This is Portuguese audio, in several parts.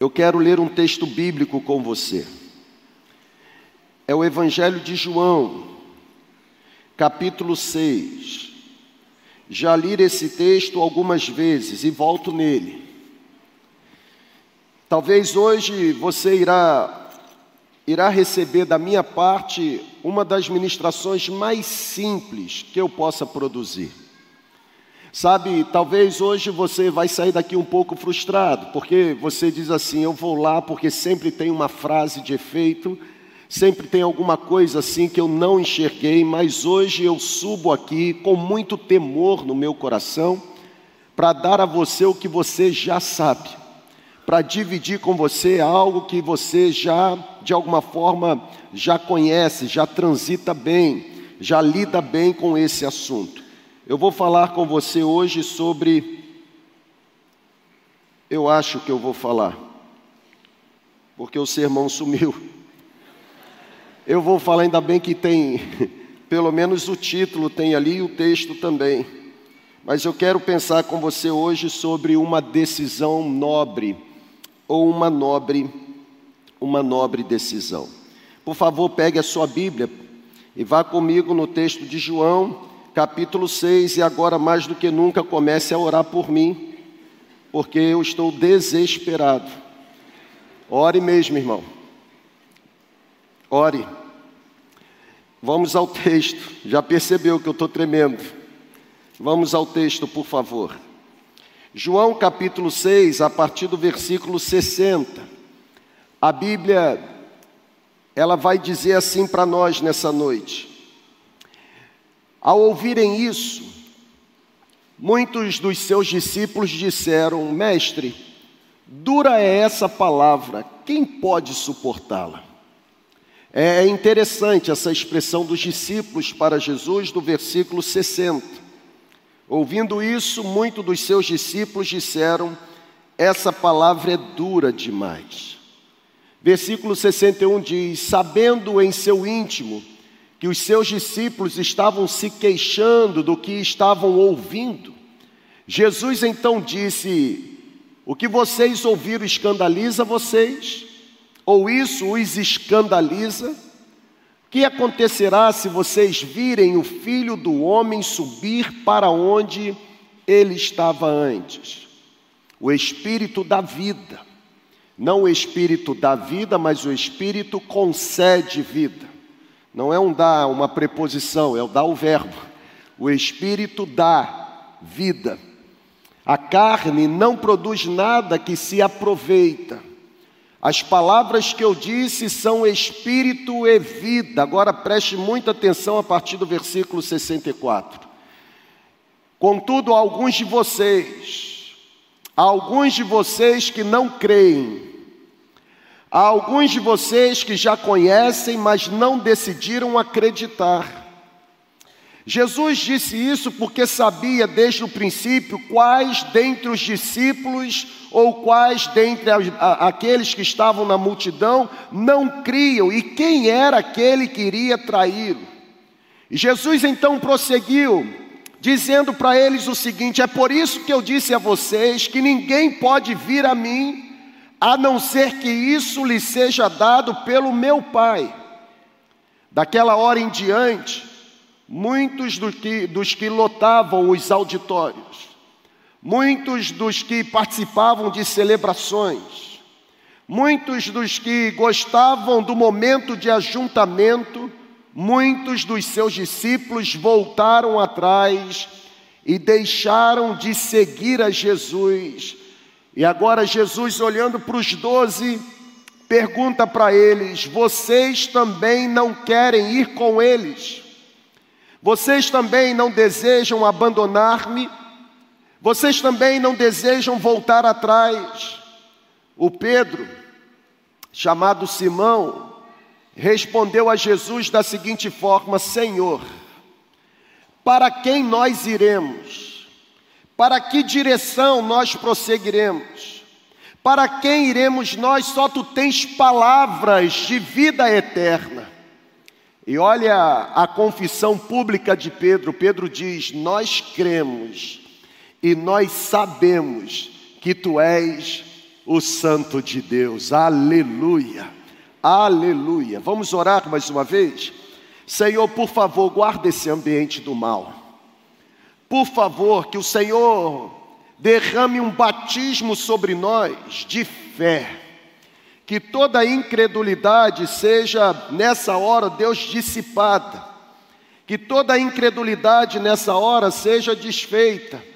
Eu quero ler um texto bíblico com você. É o Evangelho de João, capítulo 6. Já li esse texto algumas vezes e volto nele. Talvez hoje você irá irá receber da minha parte uma das ministrações mais simples que eu possa produzir. Sabe, talvez hoje você vai sair daqui um pouco frustrado, porque você diz assim: eu vou lá porque sempre tem uma frase de efeito, sempre tem alguma coisa assim que eu não enxerguei, mas hoje eu subo aqui com muito temor no meu coração para dar a você o que você já sabe, para dividir com você algo que você já, de alguma forma, já conhece, já transita bem, já lida bem com esse assunto. Eu vou falar com você hoje sobre. Eu acho que eu vou falar, porque o sermão sumiu. Eu vou falar, ainda bem que tem, pelo menos o título tem ali e o texto também. Mas eu quero pensar com você hoje sobre uma decisão nobre, ou uma nobre, uma nobre decisão. Por favor, pegue a sua Bíblia e vá comigo no texto de João, capítulo 6, e agora mais do que nunca comece a orar por mim, porque eu estou desesperado. Ore mesmo, irmão. Ore. Vamos ao texto. Já percebeu que eu estou tremendo. Vamos ao texto, por favor. João capítulo 6, a partir do versículo 60. A Bíblia, ela vai dizer assim para nós nessa noite. Ao ouvirem isso, muitos dos seus discípulos disseram: Mestre, dura é essa palavra, quem pode suportá-la? É interessante essa expressão dos discípulos para Jesus do versículo 60. Ouvindo isso, muitos dos seus discípulos disseram: Essa palavra é dura demais. Versículo 61 diz: Sabendo em seu íntimo que os seus discípulos estavam se queixando do que estavam ouvindo. Jesus então disse: O que vocês ouviram escandaliza vocês? Ou isso os escandaliza? O que acontecerá se vocês virem o filho do homem subir para onde ele estava antes? O espírito da vida. Não o espírito da vida, mas o espírito concede vida. Não é um dar uma preposição, é o dar o verbo. O espírito dá vida. A carne não produz nada que se aproveita. As palavras que eu disse são espírito e vida. Agora preste muita atenção a partir do versículo 64. Contudo, alguns de vocês, alguns de vocês que não creem, Há alguns de vocês que já conhecem, mas não decidiram acreditar. Jesus disse isso porque sabia desde o princípio quais dentre os discípulos ou quais dentre aqueles que estavam na multidão não criam e quem era aquele que iria traí-lo. Jesus então prosseguiu, dizendo para eles o seguinte: É por isso que eu disse a vocês que ninguém pode vir a mim a não ser que isso lhe seja dado pelo meu Pai. Daquela hora em diante, muitos dos que, dos que lotavam os auditórios, muitos dos que participavam de celebrações, muitos dos que gostavam do momento de ajuntamento, muitos dos seus discípulos voltaram atrás e deixaram de seguir a Jesus e agora Jesus, olhando para os doze, pergunta para eles: Vocês também não querem ir com eles? Vocês também não desejam abandonar-me? Vocês também não desejam voltar atrás? O Pedro, chamado Simão, respondeu a Jesus da seguinte forma: Senhor, para quem nós iremos? Para que direção nós prosseguiremos? Para quem iremos nós? Só tu tens palavras de vida eterna. E olha a confissão pública de Pedro. Pedro diz: Nós cremos e nós sabemos que tu és o Santo de Deus. Aleluia, aleluia. Vamos orar mais uma vez? Senhor, por favor, guarda esse ambiente do mal. Por favor, que o Senhor derrame um batismo sobre nós de fé. Que toda incredulidade seja nessa hora, Deus, dissipada. Que toda incredulidade nessa hora seja desfeita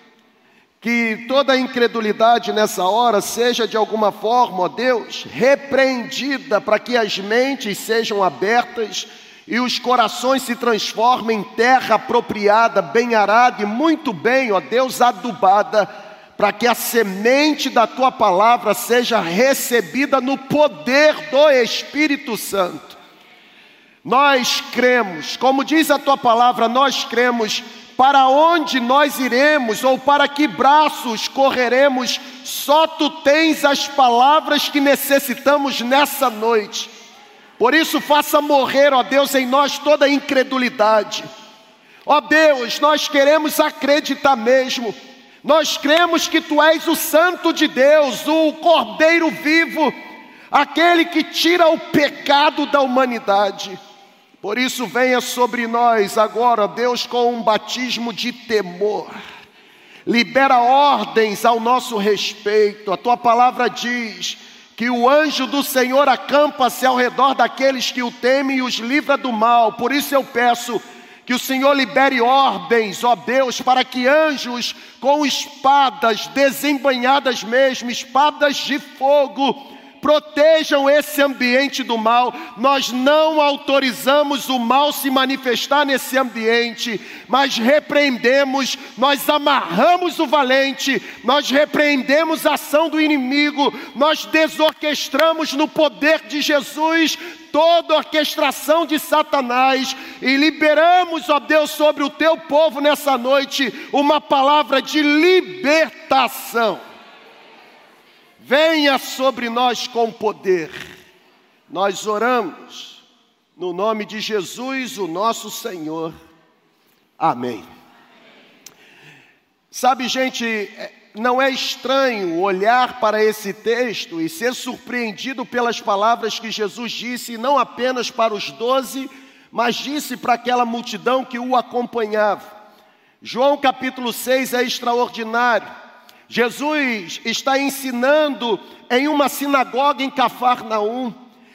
que toda incredulidade nessa hora seja de alguma forma, ó Deus, repreendida para que as mentes sejam abertas e os corações se transformem em terra apropriada, bem arada e muito bem, ó Deus, adubada, para que a semente da tua palavra seja recebida no poder do Espírito Santo. Nós cremos, como diz a tua palavra, nós cremos para onde nós iremos ou para que braços correremos, só tu tens as palavras que necessitamos nessa noite. Por isso, faça morrer, ó Deus, em nós toda incredulidade. Ó Deus, nós queremos acreditar mesmo. Nós cremos que tu és o Santo de Deus, o Cordeiro vivo, aquele que tira o pecado da humanidade. Por isso, venha sobre nós agora, Deus, com um batismo de temor. Libera ordens ao nosso respeito. A tua palavra diz que o anjo do Senhor acampa-se ao redor daqueles que o temem e os livra do mal. Por isso eu peço que o Senhor libere ordens, ó Deus, para que anjos com espadas desembanhadas mesmo, espadas de fogo, protejam esse ambiente do mal. Nós não autorizamos o mal se manifestar nesse ambiente, mas repreendemos, nós amarramos o valente, nós repreendemos a ação do inimigo, nós desorquestramos no poder de Jesus toda orquestração de Satanás e liberamos, ó Deus, sobre o teu povo nessa noite uma palavra de libertação venha sobre nós com poder. Nós oramos no nome de Jesus, o nosso Senhor. Amém. Sabe, gente, é, não é estranho olhar para esse texto e ser surpreendido pelas palavras que Jesus disse, não apenas para os doze, mas disse para aquela multidão que o acompanhava. João capítulo 6 é extraordinário. Jesus está ensinando em uma sinagoga em Cafarnaum.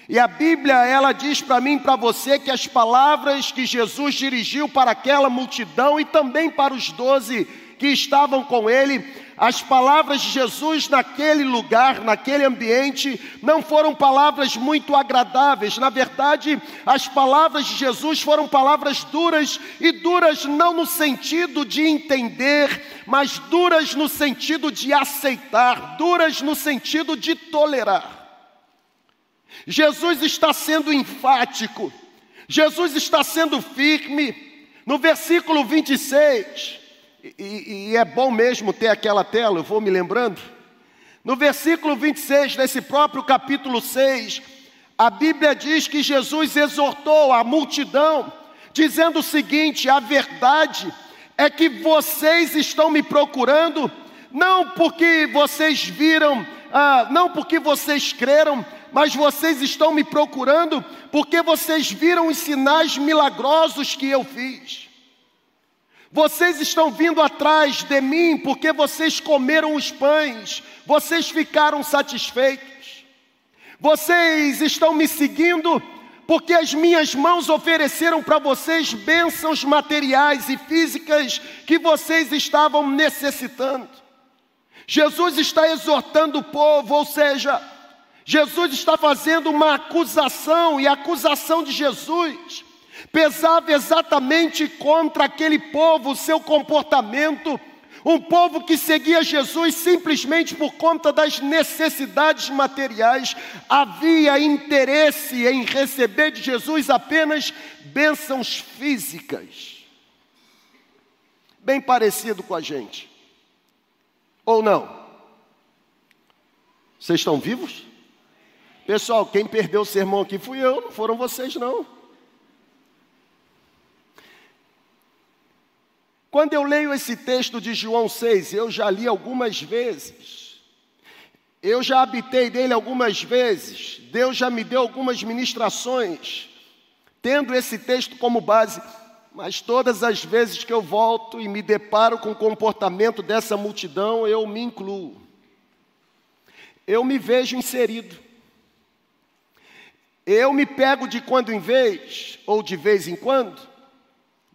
E a Bíblia, ela diz para mim e para você que as palavras que Jesus dirigiu para aquela multidão e também para os doze que estavam com ele, as palavras de Jesus naquele lugar, naquele ambiente, não foram palavras muito agradáveis. Na verdade, as palavras de Jesus foram palavras duras, e duras não no sentido de entender, mas duras no sentido de aceitar, duras no sentido de tolerar. Jesus está sendo enfático, Jesus está sendo firme. No versículo 26, e, e, é bom mesmo ter aquela tela, eu vou me lembrando. No versículo 26 desse próprio capítulo 6, a Bíblia diz que Jesus exortou a multidão, dizendo o seguinte: a verdade é que vocês estão me procurando, não porque vocês viram, ah, não porque vocês creram, mas vocês estão me procurando porque vocês viram os sinais milagrosos que eu fiz. Vocês estão vindo atrás de mim porque vocês comeram os pães, vocês ficaram satisfeitos. Vocês estão me seguindo porque as minhas mãos ofereceram para vocês bênçãos materiais e físicas que vocês estavam necessitando. Jesus está exortando o povo, ou seja, Jesus está fazendo uma acusação, e a acusação de Jesus pesava exatamente contra aquele povo, o seu comportamento, um povo que seguia Jesus simplesmente por conta das necessidades materiais, havia interesse em receber de Jesus apenas bênçãos físicas. Bem parecido com a gente, ou não? Vocês estão vivos? Pessoal, quem perdeu o sermão aqui fui eu, não foram vocês não. Quando eu leio esse texto de João 6, eu já li algumas vezes, Eu já habitei dele algumas vezes, Deus já me deu algumas ministrações, tendo esse texto como base, mas todas as vezes que eu volto e me deparo com o comportamento dessa multidão, eu me incluo. Eu me vejo inserido. Eu me pego de quando em vez, ou de vez em quando,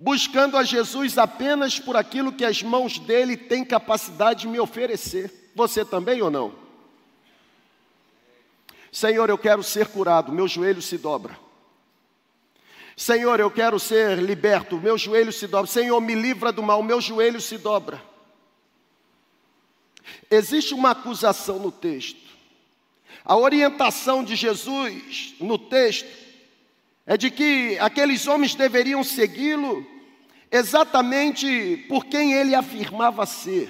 buscando a Jesus apenas por aquilo que as mãos dele têm capacidade de me oferecer. Você também ou não? Senhor, eu quero ser curado, meu joelho se dobra. Senhor, eu quero ser liberto, meu joelho se dobra. Senhor, me livra do mal, meu joelho se dobra. Existe uma acusação no texto. A orientação de Jesus no texto é de que aqueles homens deveriam segui-lo exatamente por quem ele afirmava ser.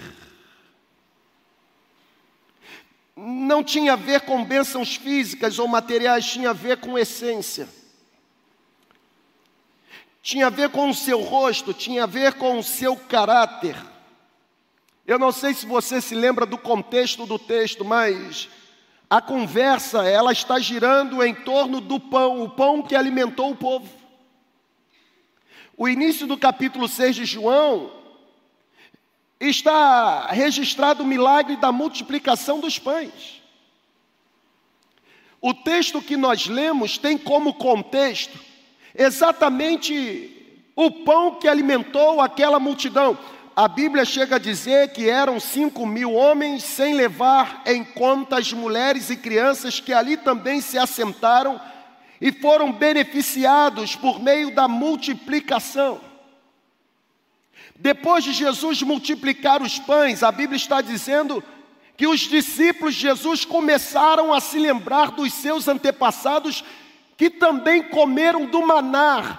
Não tinha a ver com bênçãos físicas ou materiais, tinha a ver com essência. Tinha a ver com o seu rosto, tinha a ver com o seu caráter. Eu não sei se você se lembra do contexto do texto, mas a conversa, ela está girando em torno do pão, o pão que alimentou o povo. O início do capítulo 6 de João está registrado o milagre da multiplicação dos pães. O texto que nós lemos tem como contexto exatamente o pão que alimentou aquela multidão a Bíblia chega a dizer que eram cinco mil homens, sem levar em conta as mulheres e crianças que ali também se assentaram e foram beneficiados por meio da multiplicação. Depois de Jesus multiplicar os pães, a Bíblia está dizendo que os discípulos de Jesus começaram a se lembrar dos seus antepassados que também comeram do maná.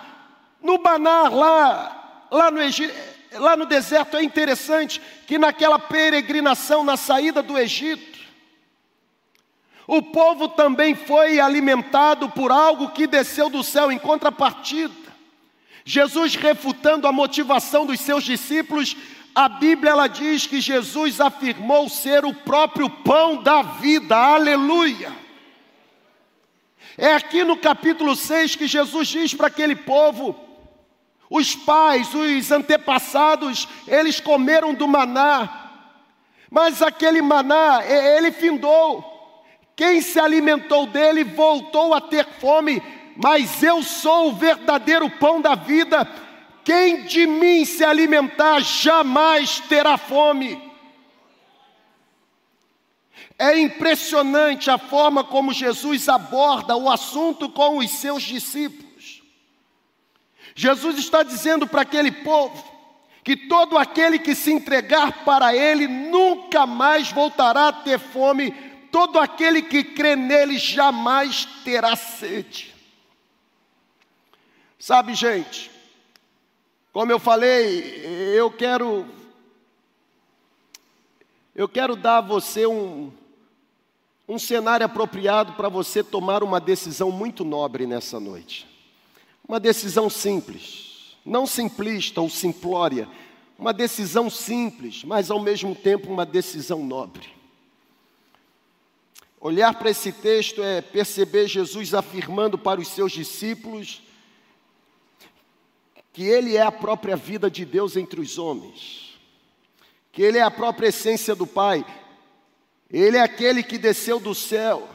No maná lá, lá no lá no deserto é interessante que naquela peregrinação, na saída do Egito, o povo também foi alimentado por algo que desceu do céu em contrapartida. Jesus refutando a motivação dos seus discípulos, a Bíblia ela diz que Jesus afirmou ser o próprio pão da vida. Aleluia! É aqui no capítulo 6 que Jesus diz para aquele povo: os pais, os antepassados, eles comeram do maná, mas aquele maná, ele findou. Quem se alimentou dele voltou a ter fome, mas eu sou o verdadeiro pão da vida. Quem de mim se alimentar jamais terá fome. É impressionante a forma como Jesus aborda o assunto com os seus discípulos. Jesus está dizendo para aquele povo que todo aquele que se entregar para Ele nunca mais voltará a ter fome, todo aquele que crê nele jamais terá sede. Sabe, gente, como eu falei, eu quero eu quero dar a você um, um cenário apropriado para você tomar uma decisão muito nobre nessa noite. Uma decisão simples, não simplista ou simplória, uma decisão simples, mas ao mesmo tempo uma decisão nobre. Olhar para esse texto é perceber Jesus afirmando para os seus discípulos que Ele é a própria vida de Deus entre os homens, que Ele é a própria essência do Pai, Ele é aquele que desceu do céu,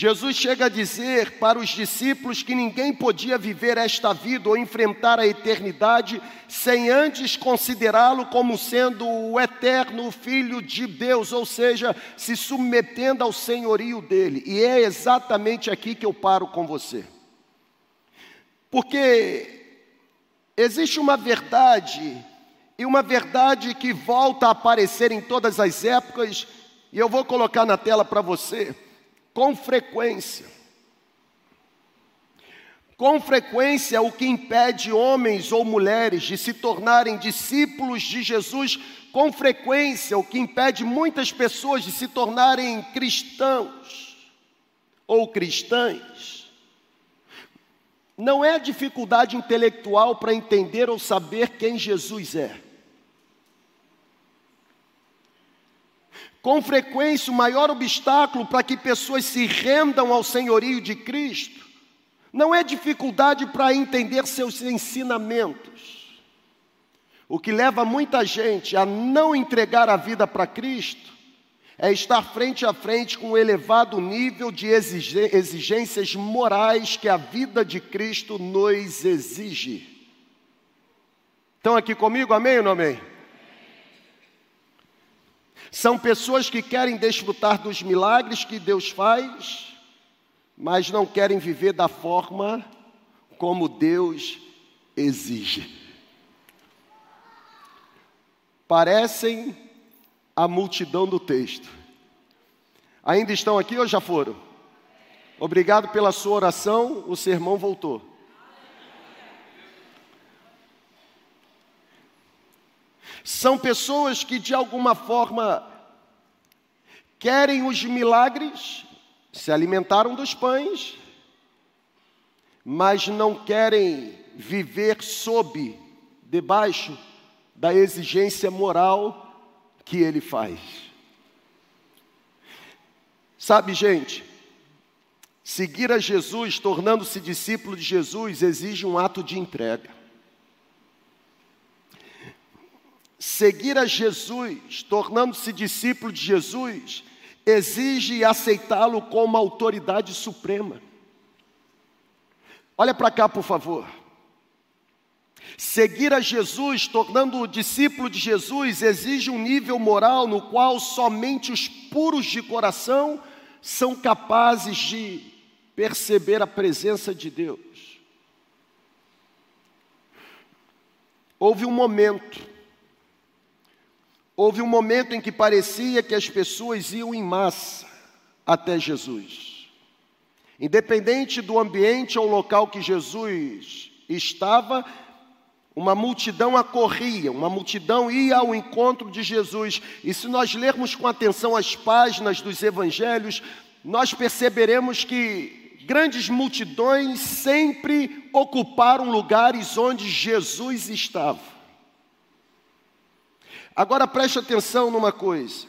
Jesus chega a dizer para os discípulos que ninguém podia viver esta vida ou enfrentar a eternidade sem antes considerá-lo como sendo o eterno Filho de Deus, ou seja, se submetendo ao senhorio dele. E é exatamente aqui que eu paro com você. Porque existe uma verdade, e uma verdade que volta a aparecer em todas as épocas, e eu vou colocar na tela para você com frequência. Com frequência, o que impede homens ou mulheres de se tornarem discípulos de Jesus, com frequência, o que impede muitas pessoas de se tornarem cristãos ou cristãs, não é dificuldade intelectual para entender ou saber quem Jesus é. Com frequência, o maior obstáculo para que pessoas se rendam ao senhorio de Cristo não é dificuldade para entender seus ensinamentos. O que leva muita gente a não entregar a vida para Cristo é estar frente a frente com um elevado nível de exigências morais que a vida de Cristo nos exige. Estão aqui comigo, amém ou não amém? São pessoas que querem desfrutar dos milagres que Deus faz, mas não querem viver da forma como Deus exige. Parecem a multidão do texto. Ainda estão aqui ou já foram? Obrigado pela sua oração, o sermão voltou. São pessoas que de alguma forma querem os milagres, se alimentaram dos pães, mas não querem viver sob, debaixo da exigência moral que ele faz. Sabe, gente, seguir a Jesus, tornando-se discípulo de Jesus, exige um ato de entrega. Seguir a Jesus, tornando-se discípulo de Jesus, exige aceitá-lo como autoridade suprema. Olha para cá, por favor. Seguir a Jesus, tornando-o discípulo de Jesus, exige um nível moral no qual somente os puros de coração são capazes de perceber a presença de Deus. Houve um momento Houve um momento em que parecia que as pessoas iam em massa até Jesus. Independente do ambiente ou local que Jesus estava, uma multidão acorria, uma multidão ia ao encontro de Jesus. E se nós lermos com atenção as páginas dos evangelhos, nós perceberemos que grandes multidões sempre ocuparam lugares onde Jesus estava. Agora preste atenção numa coisa: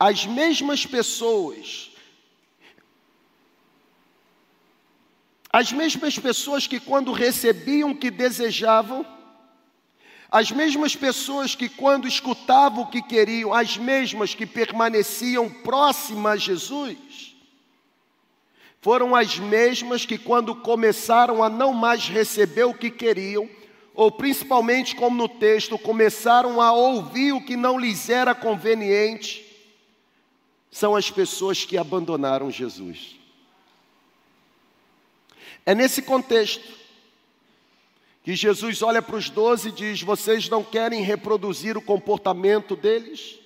as mesmas pessoas, as mesmas pessoas que quando recebiam o que desejavam, as mesmas pessoas que quando escutavam o que queriam, as mesmas que permaneciam próximas a Jesus, foram as mesmas que quando começaram a não mais receber o que queriam, ou principalmente como no texto, começaram a ouvir o que não lhes era conveniente, são as pessoas que abandonaram Jesus. É nesse contexto que Jesus olha para os doze e diz: Vocês não querem reproduzir o comportamento deles?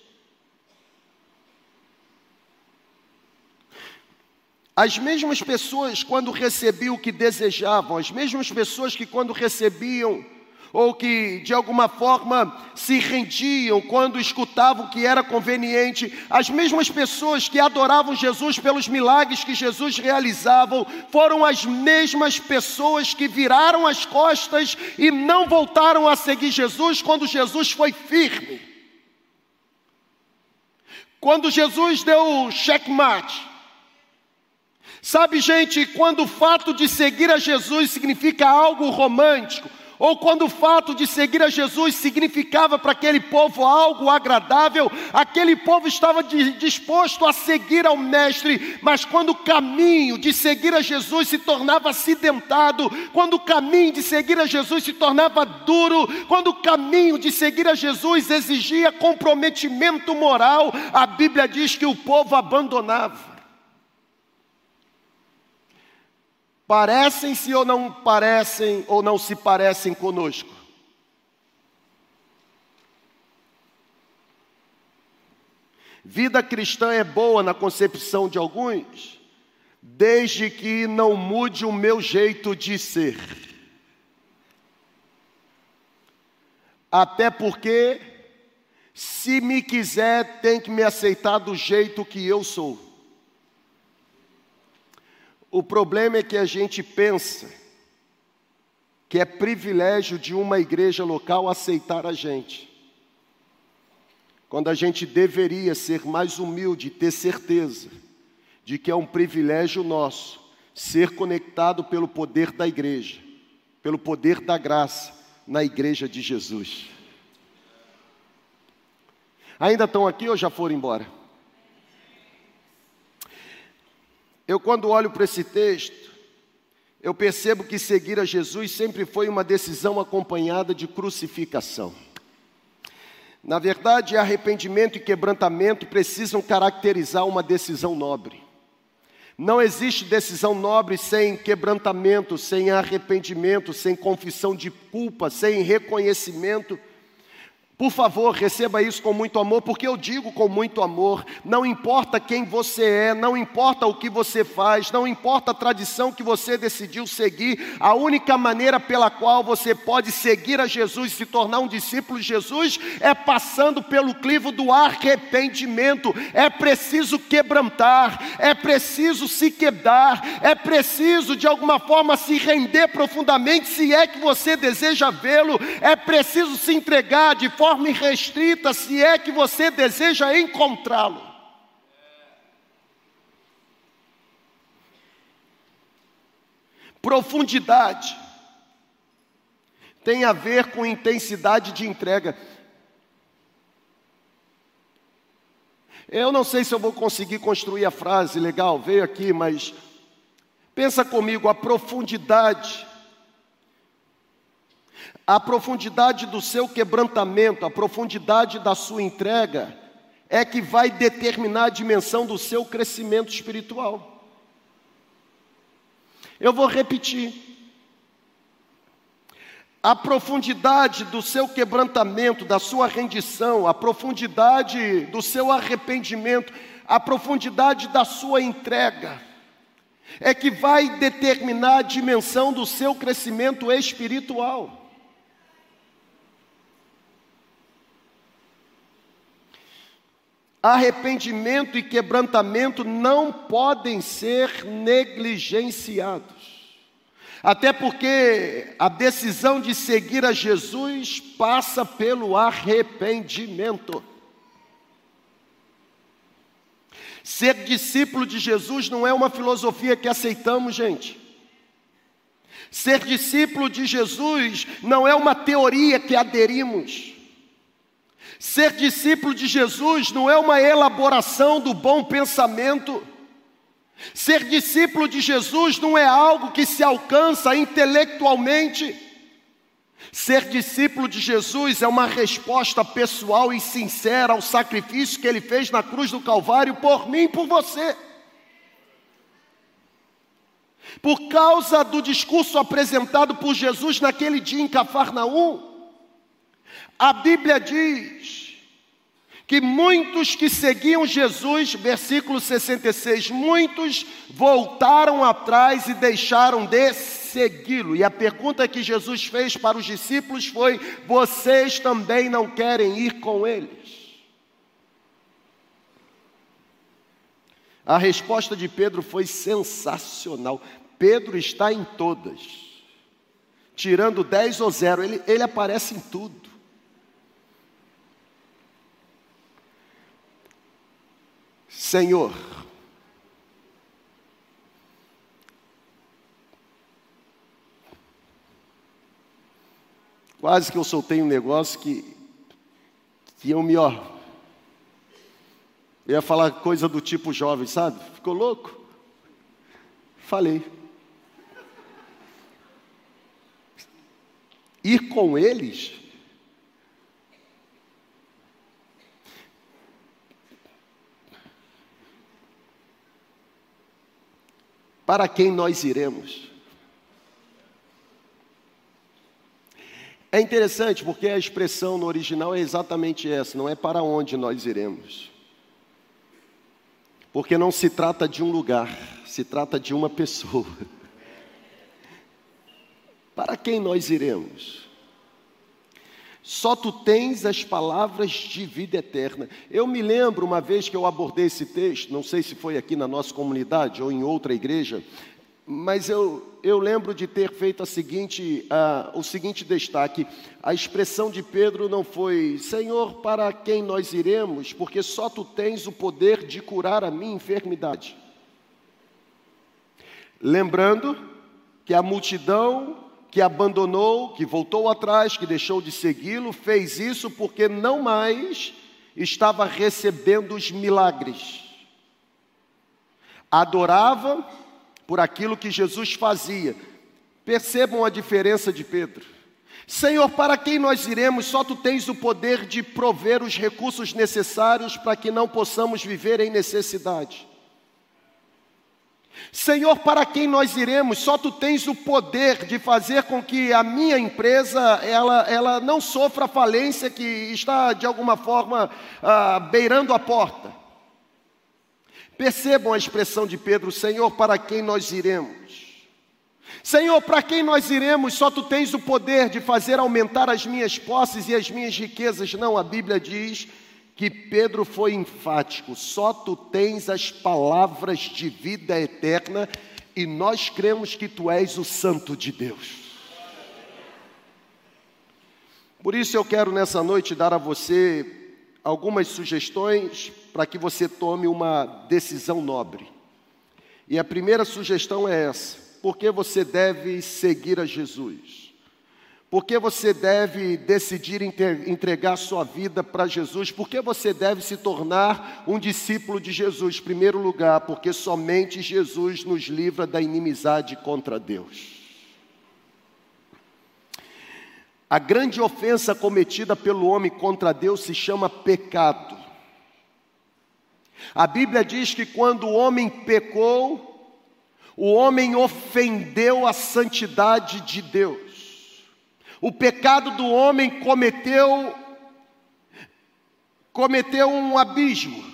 As mesmas pessoas, quando recebiam o que desejavam, as mesmas pessoas que, quando recebiam ou que de alguma forma se rendiam quando escutavam que era conveniente, as mesmas pessoas que adoravam Jesus pelos milagres que Jesus realizavam, foram as mesmas pessoas que viraram as costas e não voltaram a seguir Jesus quando Jesus foi firme. Quando Jesus deu o checkmate, Sabe, gente, quando o fato de seguir a Jesus significa algo romântico, ou quando o fato de seguir a Jesus significava para aquele povo algo agradável, aquele povo estava disposto a seguir ao Mestre, mas quando o caminho de seguir a Jesus se tornava acidentado, quando o caminho de seguir a Jesus se tornava duro, quando o caminho de seguir a Jesus exigia comprometimento moral, a Bíblia diz que o povo abandonava. Parecem-se ou não parecem ou não se parecem conosco? Vida cristã é boa na concepção de alguns, desde que não mude o meu jeito de ser. Até porque, se me quiser, tem que me aceitar do jeito que eu sou. O problema é que a gente pensa que é privilégio de uma igreja local aceitar a gente. quando a gente deveria ser mais humilde e ter certeza de que é um privilégio nosso ser conectado pelo poder da igreja, pelo poder da graça na igreja de Jesus. Ainda estão aqui ou já foram embora? Eu, quando olho para esse texto, eu percebo que seguir a Jesus sempre foi uma decisão acompanhada de crucificação. Na verdade, arrependimento e quebrantamento precisam caracterizar uma decisão nobre. Não existe decisão nobre sem quebrantamento, sem arrependimento, sem confissão de culpa, sem reconhecimento por favor, receba isso com muito amor, porque eu digo com muito amor: não importa quem você é, não importa o que você faz, não importa a tradição que você decidiu seguir, a única maneira pela qual você pode seguir a Jesus se tornar um discípulo de Jesus é passando pelo clivo do arrependimento. É preciso quebrantar, é preciso se quebrar, é preciso de alguma forma se render profundamente, se é que você deseja vê-lo, é preciso se entregar de forma forma irrestrita, se é que você deseja encontrá-lo. Profundidade tem a ver com intensidade de entrega. Eu não sei se eu vou conseguir construir a frase legal, veio aqui, mas pensa comigo, a profundidade a profundidade do seu quebrantamento, a profundidade da sua entrega, é que vai determinar a dimensão do seu crescimento espiritual. Eu vou repetir. A profundidade do seu quebrantamento, da sua rendição, a profundidade do seu arrependimento, a profundidade da sua entrega, é que vai determinar a dimensão do seu crescimento espiritual. Arrependimento e quebrantamento não podem ser negligenciados. Até porque a decisão de seguir a Jesus passa pelo arrependimento. Ser discípulo de Jesus não é uma filosofia que aceitamos, gente. Ser discípulo de Jesus não é uma teoria que aderimos. Ser discípulo de Jesus não é uma elaboração do bom pensamento. Ser discípulo de Jesus não é algo que se alcança intelectualmente. Ser discípulo de Jesus é uma resposta pessoal e sincera ao sacrifício que ele fez na cruz do Calvário por mim e por você. Por causa do discurso apresentado por Jesus naquele dia em Cafarnaum, a Bíblia diz que muitos que seguiam Jesus, versículo 66, muitos voltaram atrás e deixaram de segui-lo. E a pergunta que Jesus fez para os discípulos foi: vocês também não querem ir com eles? A resposta de Pedro foi sensacional. Pedro está em todas, tirando 10 ou 0, ele, ele aparece em tudo. Senhor, quase que eu soltei um negócio que, que eu me, ó, eu ia falar coisa do tipo jovem, sabe? Ficou louco? Falei. Ir com eles Para quem nós iremos? É interessante porque a expressão no original é exatamente essa, não é para onde nós iremos. Porque não se trata de um lugar, se trata de uma pessoa. Para quem nós iremos? Só tu tens as palavras de vida eterna. Eu me lembro uma vez que eu abordei esse texto, não sei se foi aqui na nossa comunidade ou em outra igreja, mas eu, eu lembro de ter feito seguinte, uh, o seguinte destaque: a expressão de Pedro não foi, Senhor, para quem nós iremos, porque só tu tens o poder de curar a minha enfermidade. Lembrando que a multidão que abandonou, que voltou atrás, que deixou de segui-lo, fez isso porque não mais estava recebendo os milagres. Adorava por aquilo que Jesus fazia. Percebam a diferença de Pedro. Senhor, para quem nós iremos? Só tu tens o poder de prover os recursos necessários para que não possamos viver em necessidade. Senhor, para quem nós iremos? Só tu tens o poder de fazer com que a minha empresa ela, ela não sofra falência que está de alguma forma ah, beirando a porta. Percebam a expressão de Pedro: Senhor, para quem nós iremos? Senhor, para quem nós iremos? Só tu tens o poder de fazer aumentar as minhas posses e as minhas riquezas. Não, a Bíblia diz que Pedro foi enfático: só tu tens as palavras de vida eterna e nós cremos que tu és o Santo de Deus. Por isso eu quero nessa noite dar a você algumas sugestões para que você tome uma decisão nobre. E a primeira sugestão é essa: por que você deve seguir a Jesus? Por que você deve decidir entregar sua vida para Jesus? Por que você deve se tornar um discípulo de Jesus? Em primeiro lugar, porque somente Jesus nos livra da inimizade contra Deus. A grande ofensa cometida pelo homem contra Deus se chama pecado. A Bíblia diz que quando o homem pecou, o homem ofendeu a santidade de Deus. O pecado do homem cometeu cometeu um abismo.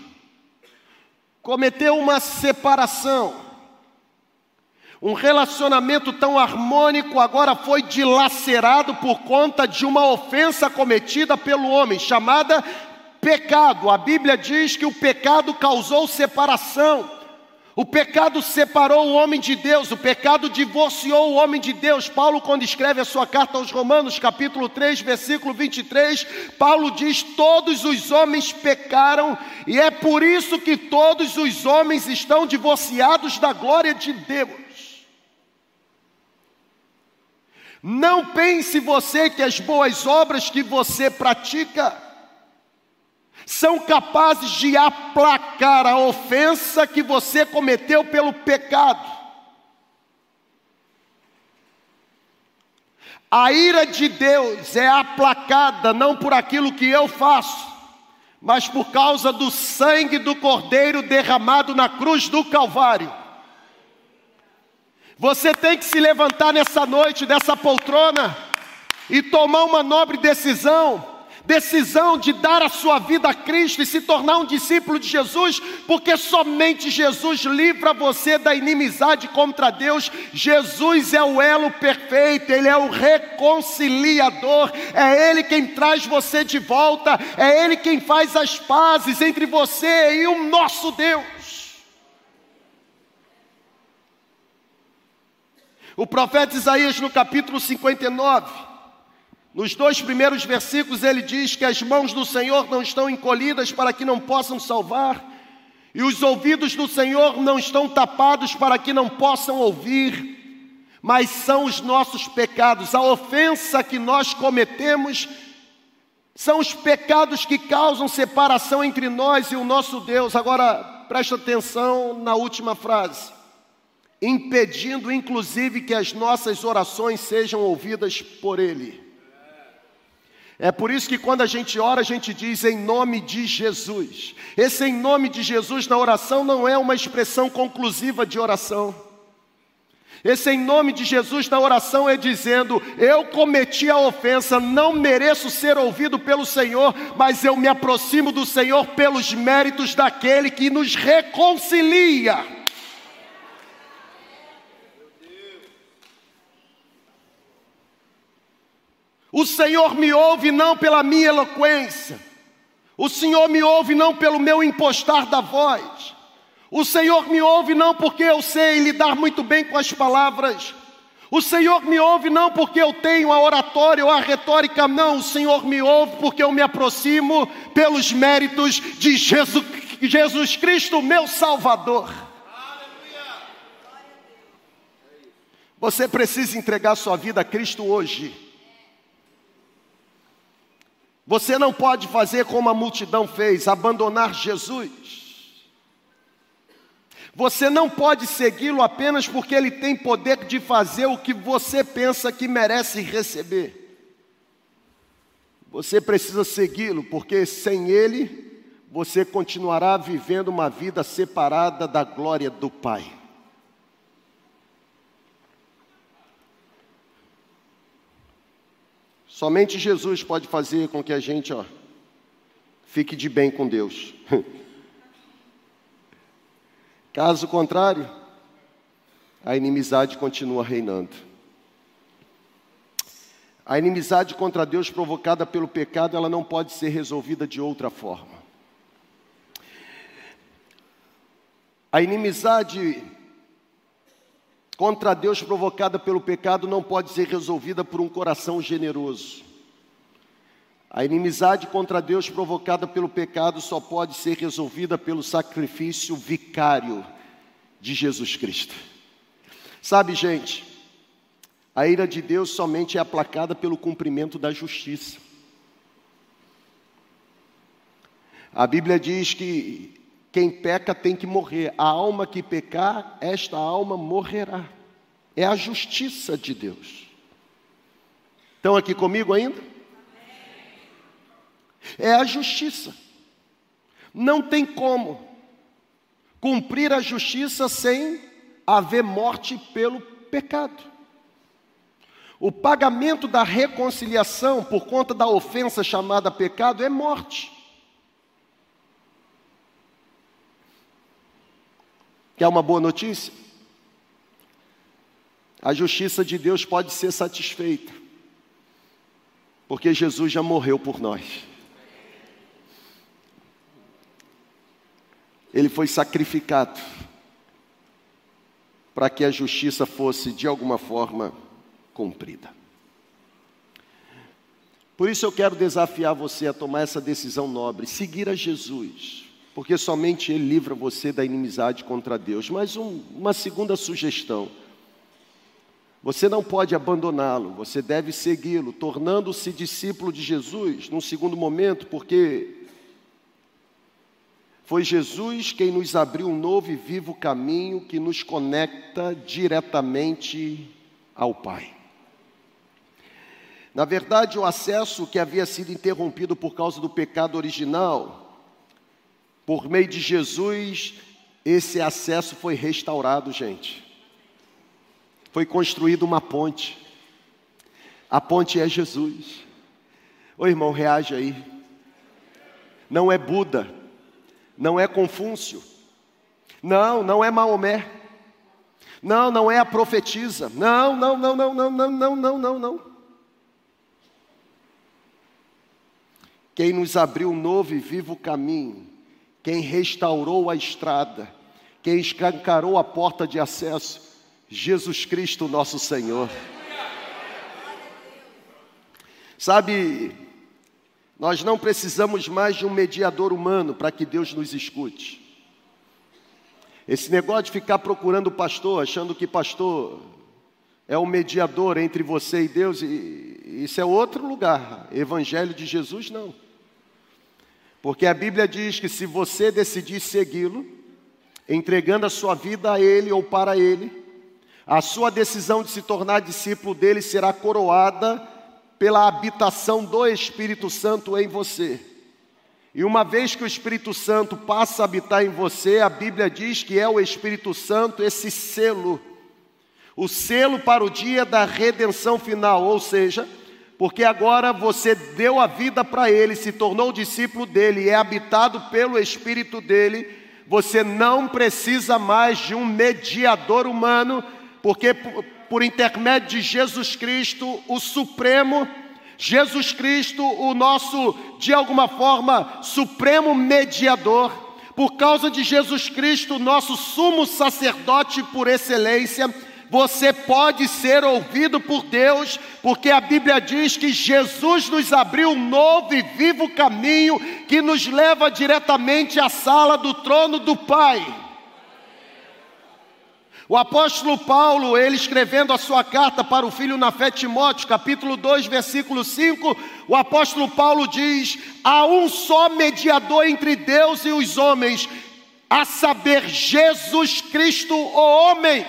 Cometeu uma separação. Um relacionamento tão harmônico agora foi dilacerado por conta de uma ofensa cometida pelo homem, chamada pecado. A Bíblia diz que o pecado causou separação. O pecado separou o homem de Deus, o pecado divorciou o homem de Deus. Paulo, quando escreve a sua carta aos Romanos, capítulo 3, versículo 23, Paulo diz: Todos os homens pecaram, e é por isso que todos os homens estão divorciados da glória de Deus. Não pense você que as boas obras que você pratica são capazes de aplacar a ofensa que você cometeu pelo pecado. A ira de Deus é aplacada não por aquilo que eu faço, mas por causa do sangue do Cordeiro derramado na cruz do Calvário. Você tem que se levantar nessa noite dessa poltrona e tomar uma nobre decisão decisão de dar a sua vida a Cristo e se tornar um discípulo de Jesus, porque somente Jesus livra você da inimizade contra Deus. Jesus é o elo perfeito, Ele é o reconciliador, é Ele quem traz você de volta, é Ele quem faz as pazes entre você e o nosso Deus. O profeta Isaías, no capítulo 59, nos dois primeiros versículos, ele diz que as mãos do Senhor não estão encolhidas para que não possam salvar, e os ouvidos do Senhor não estão tapados para que não possam ouvir, mas são os nossos pecados, a ofensa que nós cometemos, são os pecados que causam separação entre nós e o nosso Deus. Agora, presta atenção na última frase impedindo inclusive que as nossas orações sejam ouvidas por Ele. É por isso que quando a gente ora, a gente diz em nome de Jesus. Esse em nome de Jesus na oração não é uma expressão conclusiva de oração. Esse em nome de Jesus na oração é dizendo: Eu cometi a ofensa, não mereço ser ouvido pelo Senhor, mas eu me aproximo do Senhor pelos méritos daquele que nos reconcilia. O Senhor me ouve não pela minha eloquência, o Senhor me ouve não pelo meu impostar da voz, O Senhor me ouve não porque eu sei lidar muito bem com as palavras. O Senhor me ouve não porque eu tenho a oratória ou a retórica, não. O Senhor me ouve porque eu me aproximo pelos méritos de Jesus, Jesus Cristo, meu Salvador. Você precisa entregar sua vida a Cristo hoje. Você não pode fazer como a multidão fez, abandonar Jesus. Você não pode segui-lo apenas porque ele tem poder de fazer o que você pensa que merece receber. Você precisa segui-lo, porque sem ele, você continuará vivendo uma vida separada da glória do Pai. Somente Jesus pode fazer com que a gente ó, fique de bem com Deus. Caso contrário, a inimizade continua reinando. A inimizade contra Deus provocada pelo pecado, ela não pode ser resolvida de outra forma. A inimizade contra Deus provocada pelo pecado não pode ser resolvida por um coração generoso. A inimizade contra Deus provocada pelo pecado só pode ser resolvida pelo sacrifício vicário de Jesus Cristo. Sabe, gente, a ira de Deus somente é aplacada pelo cumprimento da justiça. A Bíblia diz que quem peca tem que morrer. A alma que pecar, esta alma morrerá. É a justiça de Deus. Estão aqui comigo ainda? É a justiça. Não tem como cumprir a justiça sem haver morte pelo pecado. O pagamento da reconciliação por conta da ofensa chamada pecado é morte. Quer uma boa notícia? A justiça de Deus pode ser satisfeita, porque Jesus já morreu por nós. Ele foi sacrificado para que a justiça fosse de alguma forma cumprida. Por isso eu quero desafiar você a tomar essa decisão nobre, seguir a Jesus porque somente Ele livra você da inimizade contra Deus. Mas um, uma segunda sugestão: você não pode abandoná-lo, você deve segui-lo, tornando-se discípulo de Jesus, num segundo momento, porque foi Jesus quem nos abriu um novo e vivo caminho que nos conecta diretamente ao Pai. Na verdade, o acesso que havia sido interrompido por causa do pecado original por meio de Jesus, esse acesso foi restaurado, gente. Foi construída uma ponte. A ponte é Jesus. Ô irmão, reage aí. Não é Buda, não é Confúcio, não, não é Maomé, não, não é a profetisa, não, não, não, não, não, não, não, não, não, não. Quem nos abriu um novo e vivo caminho quem restaurou a estrada, quem escancarou a porta de acesso, Jesus Cristo, nosso Senhor. Sabe, nós não precisamos mais de um mediador humano para que Deus nos escute. Esse negócio de ficar procurando o pastor, achando que pastor é o mediador entre você e Deus, isso é outro lugar. Evangelho de Jesus, não. Porque a Bíblia diz que se você decidir segui-lo, entregando a sua vida a Ele ou para Ele, a sua decisão de se tornar discípulo dele será coroada pela habitação do Espírito Santo em você. E uma vez que o Espírito Santo passa a habitar em você, a Bíblia diz que é o Espírito Santo esse selo, o selo para o dia da redenção final, ou seja, porque agora você deu a vida para Ele, se tornou discípulo dele, é habitado pelo Espírito dele, você não precisa mais de um mediador humano, porque por, por intermédio de Jesus Cristo, o Supremo, Jesus Cristo, o nosso, de alguma forma, supremo mediador, por causa de Jesus Cristo, nosso sumo sacerdote por excelência, você pode ser ouvido por Deus, porque a Bíblia diz que Jesus nos abriu um novo e vivo caminho que nos leva diretamente à sala do trono do Pai. O apóstolo Paulo, ele escrevendo a sua carta para o filho na fé Timóteo, capítulo 2, versículo 5, o apóstolo Paulo diz: Há um só mediador entre Deus e os homens, a saber, Jesus Cristo, o homem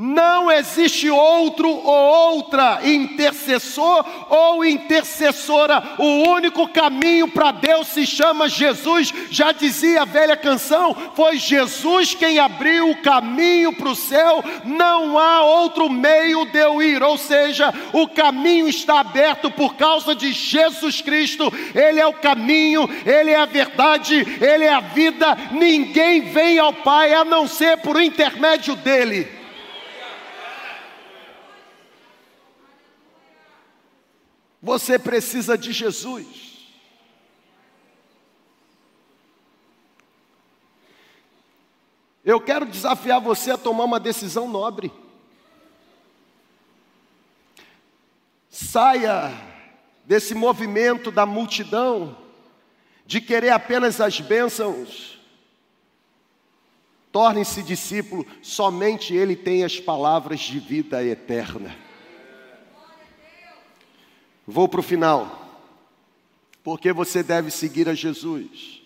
não existe outro ou outra intercessor ou intercessora. O único caminho para Deus se chama Jesus. Já dizia a velha canção: foi Jesus quem abriu o caminho para o céu. Não há outro meio de eu ir. Ou seja, o caminho está aberto por causa de Jesus Cristo. Ele é o caminho, ele é a verdade, ele é a vida. Ninguém vem ao Pai a não ser por intermédio dele. Você precisa de Jesus. Eu quero desafiar você a tomar uma decisão nobre. Saia desse movimento da multidão, de querer apenas as bênçãos. Torne-se discípulo, somente Ele tem as palavras de vida eterna. Vou para o final. Porque você deve seguir a Jesus.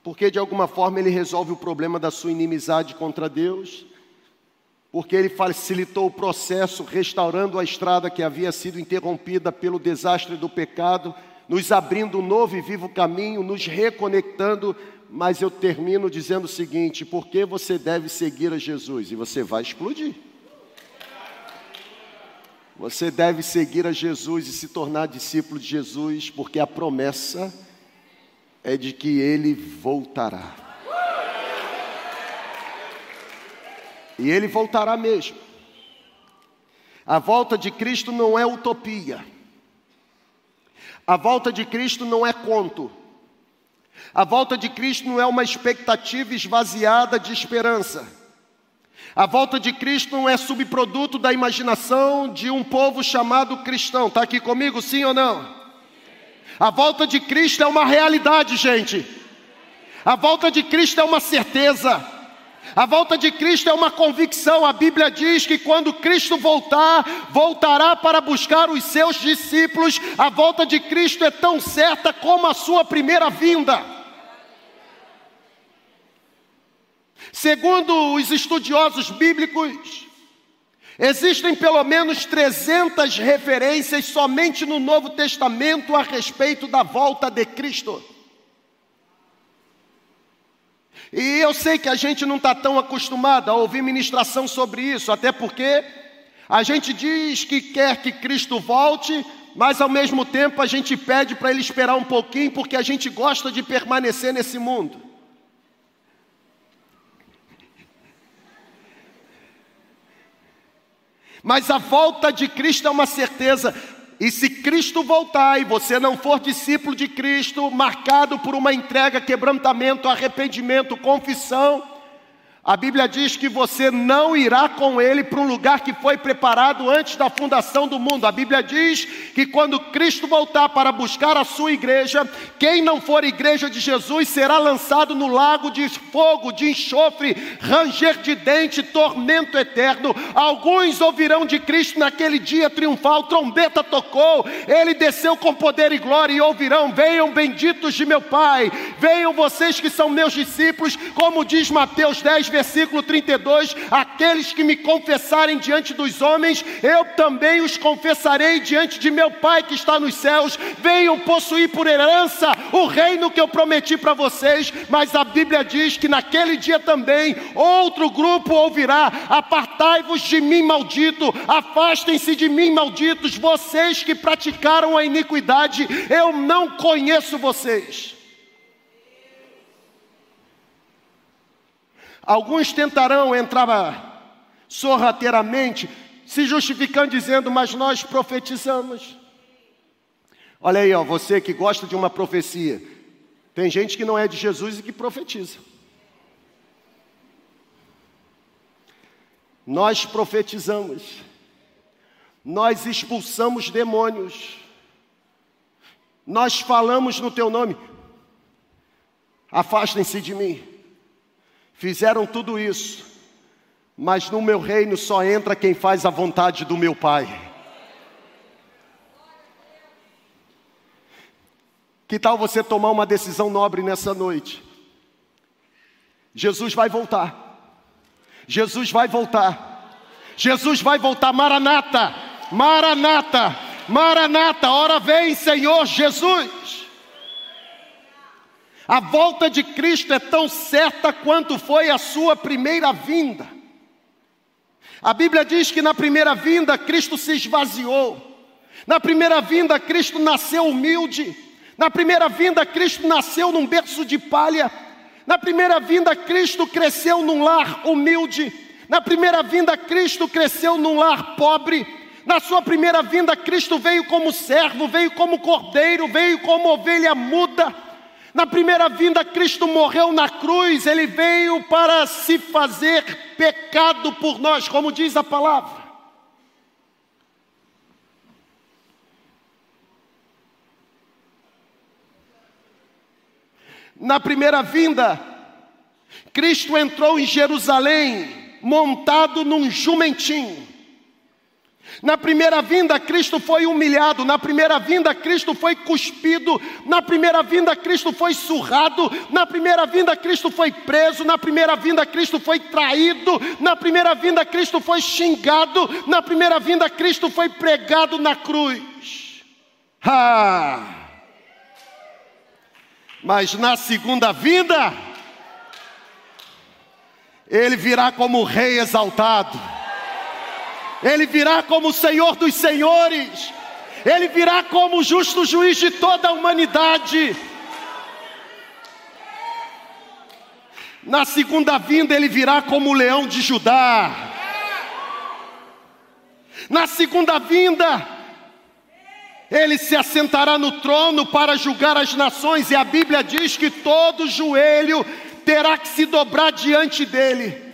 Porque de alguma forma ele resolve o problema da sua inimizade contra Deus. Porque ele facilitou o processo, restaurando a estrada que havia sido interrompida pelo desastre do pecado, nos abrindo um novo e vivo caminho, nos reconectando. Mas eu termino dizendo o seguinte: porque você deve seguir a Jesus? E você vai explodir. Você deve seguir a Jesus e se tornar discípulo de Jesus, porque a promessa é de que ele voltará. E ele voltará mesmo. A volta de Cristo não é utopia. A volta de Cristo não é conto. A volta de Cristo não é uma expectativa esvaziada de esperança. A volta de Cristo não é subproduto da imaginação de um povo chamado cristão. Está aqui comigo, sim ou não? A volta de Cristo é uma realidade, gente. A volta de Cristo é uma certeza. A volta de Cristo é uma convicção. A Bíblia diz que quando Cristo voltar, voltará para buscar os seus discípulos. A volta de Cristo é tão certa como a sua primeira vinda. Segundo os estudiosos bíblicos, existem pelo menos 300 referências somente no Novo Testamento a respeito da volta de Cristo. E eu sei que a gente não está tão acostumado a ouvir ministração sobre isso, até porque a gente diz que quer que Cristo volte, mas ao mesmo tempo a gente pede para Ele esperar um pouquinho, porque a gente gosta de permanecer nesse mundo. Mas a volta de Cristo é uma certeza. E se Cristo voltar e você não for discípulo de Cristo, marcado por uma entrega, quebrantamento, arrependimento, confissão, a Bíblia diz que você não irá com ele para um lugar que foi preparado antes da fundação do mundo. A Bíblia diz que quando Cristo voltar para buscar a sua igreja, quem não for igreja de Jesus será lançado no lago de fogo, de enxofre, ranger de dente, tormento eterno. Alguns ouvirão de Cristo naquele dia triunfal, trombeta tocou, ele desceu com poder e glória e ouvirão: Venham benditos de meu Pai, venham vocês que são meus discípulos, como diz Mateus 10, versículo 32: Aqueles que me confessarem diante dos homens, eu também os confessarei diante de meu Pai que está nos céus. Venham possuir por herança o reino que eu prometi para vocês. Mas a Bíblia diz que naquele dia também outro grupo ouvirá: Apartai-vos de mim, maldito, afastem-se de mim, malditos, vocês que praticaram a iniquidade, eu não conheço vocês. Alguns tentarão entrar sorrateiramente, se justificando, dizendo: Mas nós profetizamos. Olha aí, ó, você que gosta de uma profecia. Tem gente que não é de Jesus e que profetiza. Nós profetizamos. Nós expulsamos demônios. Nós falamos no teu nome. Afastem-se de mim. Fizeram tudo isso, mas no meu reino só entra quem faz a vontade do meu Pai. Que tal você tomar uma decisão nobre nessa noite? Jesus vai voltar. Jesus vai voltar. Jesus vai voltar. Maranata, Maranata, Maranata. Hora vem, Senhor Jesus. A volta de Cristo é tão certa quanto foi a sua primeira vinda. A Bíblia diz que na primeira vinda Cristo se esvaziou. Na primeira vinda Cristo nasceu humilde. Na primeira vinda Cristo nasceu num berço de palha. Na primeira vinda Cristo cresceu num lar humilde. Na primeira vinda Cristo cresceu num lar pobre. Na sua primeira vinda Cristo veio como servo, veio como cordeiro, veio como ovelha muda. Na primeira vinda, Cristo morreu na cruz, ele veio para se fazer pecado por nós, como diz a palavra. Na primeira vinda, Cristo entrou em Jerusalém montado num jumentinho. Na primeira vinda, Cristo foi humilhado, na primeira vinda, Cristo foi cuspido, na primeira vinda, Cristo foi surrado, na primeira vinda, Cristo foi preso, na primeira vinda, Cristo foi traído, na primeira vinda, Cristo foi xingado, na primeira vinda, Cristo foi pregado na cruz. Ah! Mas na segunda vinda, Ele virá como Rei exaltado ele virá como o Senhor dos Senhores, Ele virá como o justo juiz de toda a humanidade. Na segunda vinda, Ele virá como o leão de Judá. Na segunda vinda, Ele se assentará no trono para julgar as nações, e a Bíblia diz que todo joelho terá que se dobrar diante dEle.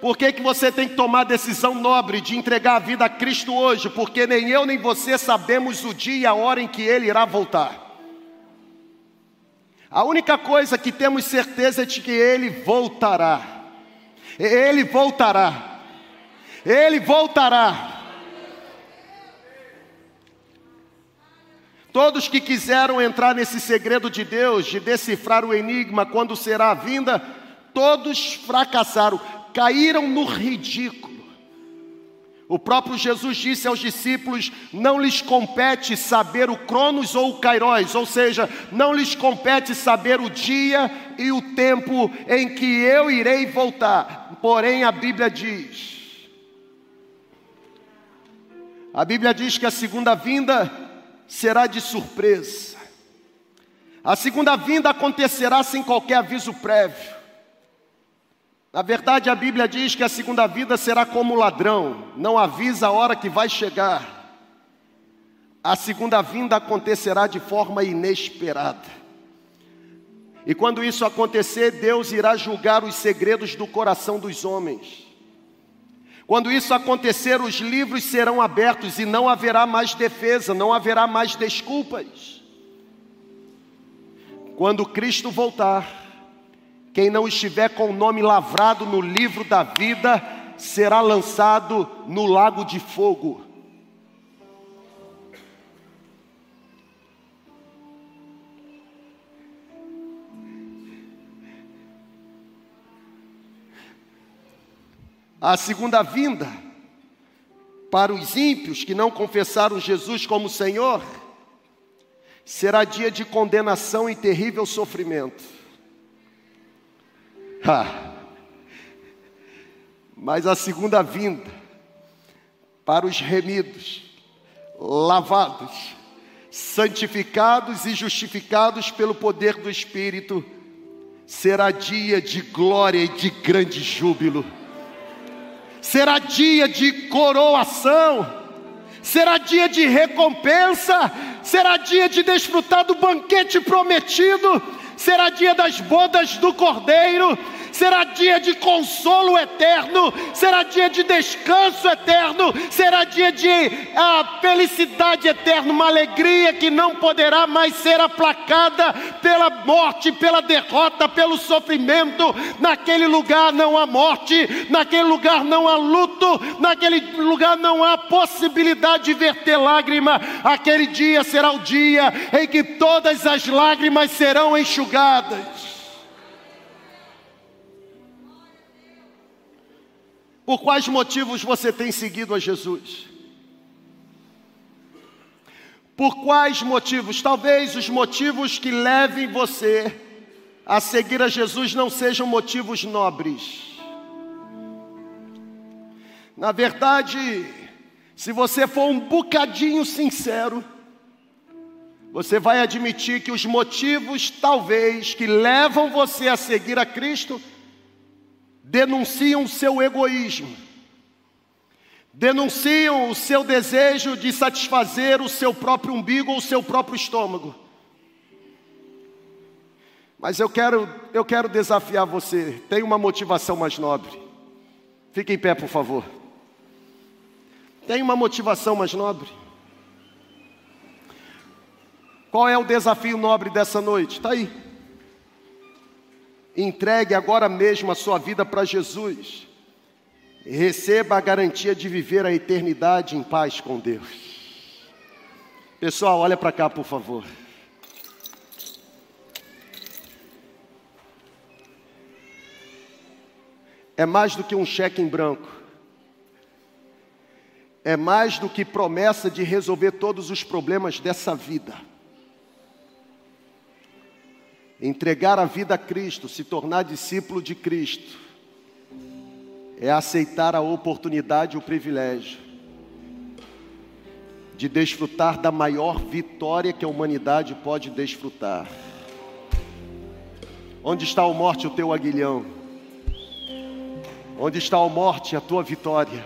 Por que, que você tem que tomar a decisão nobre de entregar a vida a Cristo hoje? Porque nem eu nem você sabemos o dia e a hora em que Ele irá voltar. A única coisa que temos certeza é de que Ele voltará. Ele voltará. Ele voltará. Todos que quiseram entrar nesse segredo de Deus, de decifrar o enigma quando será a vinda, todos fracassaram caíram no ridículo. O próprio Jesus disse aos discípulos: não lhes compete saber o Cronos ou o Kairos, ou seja, não lhes compete saber o dia e o tempo em que eu irei voltar. Porém, a Bíblia diz: a Bíblia diz que a segunda vinda será de surpresa. A segunda vinda acontecerá sem qualquer aviso prévio. Na verdade, a Bíblia diz que a segunda vida será como ladrão, não avisa a hora que vai chegar. A segunda vinda acontecerá de forma inesperada. E quando isso acontecer, Deus irá julgar os segredos do coração dos homens. Quando isso acontecer, os livros serão abertos e não haverá mais defesa, não haverá mais desculpas. Quando Cristo voltar, quem não estiver com o nome lavrado no livro da vida será lançado no lago de fogo. A segunda vinda para os ímpios que não confessaram Jesus como Senhor será dia de condenação e terrível sofrimento. Mas a segunda vinda, para os remidos, lavados, santificados e justificados pelo poder do Espírito, será dia de glória e de grande júbilo, será dia de coroação, será dia de recompensa, será dia de desfrutar do banquete prometido, será dia das bodas do Cordeiro, será dia de consolo eterno, será dia de descanso eterno, será dia de ah, felicidade eterna, uma alegria que não poderá mais ser aplacada pela morte, pela derrota, pelo sofrimento. Naquele lugar não há morte, naquele lugar não há luto, naquele lugar não há possibilidade de verter lágrima. Aquele dia será o dia em que todas as lágrimas serão enxugadas. Por quais motivos você tem seguido a Jesus? Por quais motivos? Talvez os motivos que levem você a seguir a Jesus não sejam motivos nobres. Na verdade, se você for um bocadinho sincero, você vai admitir que os motivos, talvez, que levam você a seguir a Cristo, denunciam o seu egoísmo, denunciam o seu desejo de satisfazer o seu próprio umbigo ou o seu próprio estômago. Mas eu quero, eu quero desafiar você. Tem uma motivação mais nobre. Fique em pé, por favor. Tem uma motivação mais nobre. Qual é o desafio nobre dessa noite? Está aí. Entregue agora mesmo a sua vida para Jesus. Receba a garantia de viver a eternidade em paz com Deus. Pessoal, olha para cá, por favor. É mais do que um cheque em branco. É mais do que promessa de resolver todos os problemas dessa vida. Entregar a vida a Cristo, se tornar discípulo de Cristo, é aceitar a oportunidade e o privilégio de desfrutar da maior vitória que a humanidade pode desfrutar. Onde está a morte, o teu aguilhão? Onde está a morte, a tua vitória?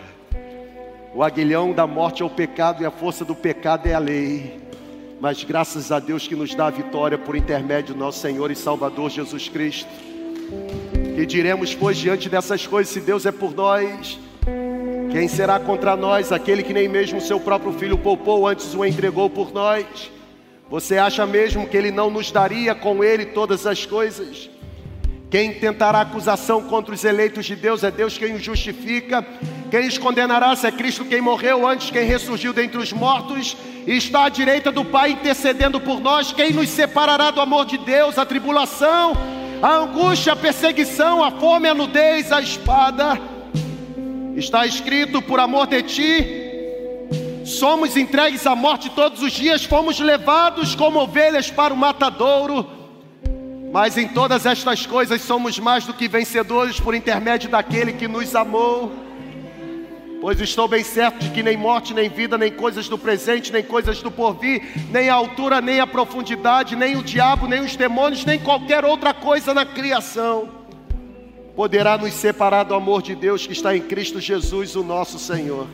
O aguilhão da morte é o pecado e a força do pecado é a lei mas graças a Deus que nos dá a vitória por intermédio do nosso Senhor e Salvador Jesus Cristo. Que diremos, pois, diante dessas coisas, se Deus é por nós, quem será contra nós? Aquele que nem mesmo seu próprio filho poupou, antes o entregou por nós. Você acha mesmo que ele não nos daria com ele todas as coisas? Quem tentará acusação contra os eleitos de Deus é Deus quem os justifica. Quem os condenará se é Cristo quem morreu antes, quem ressurgiu dentre os mortos e está à direita do Pai intercedendo por nós. Quem nos separará do amor de Deus? A tribulação, a angústia, a perseguição, a fome, a nudez, a espada. Está escrito: por amor de ti, somos entregues à morte todos os dias, fomos levados como ovelhas para o matadouro. Mas em todas estas coisas somos mais do que vencedores por intermédio daquele que nos amou. Pois estou bem certo de que nem morte, nem vida, nem coisas do presente, nem coisas do porvir, nem a altura, nem a profundidade, nem o diabo, nem os demônios, nem qualquer outra coisa na criação poderá nos separar do amor de Deus que está em Cristo Jesus, o nosso Senhor.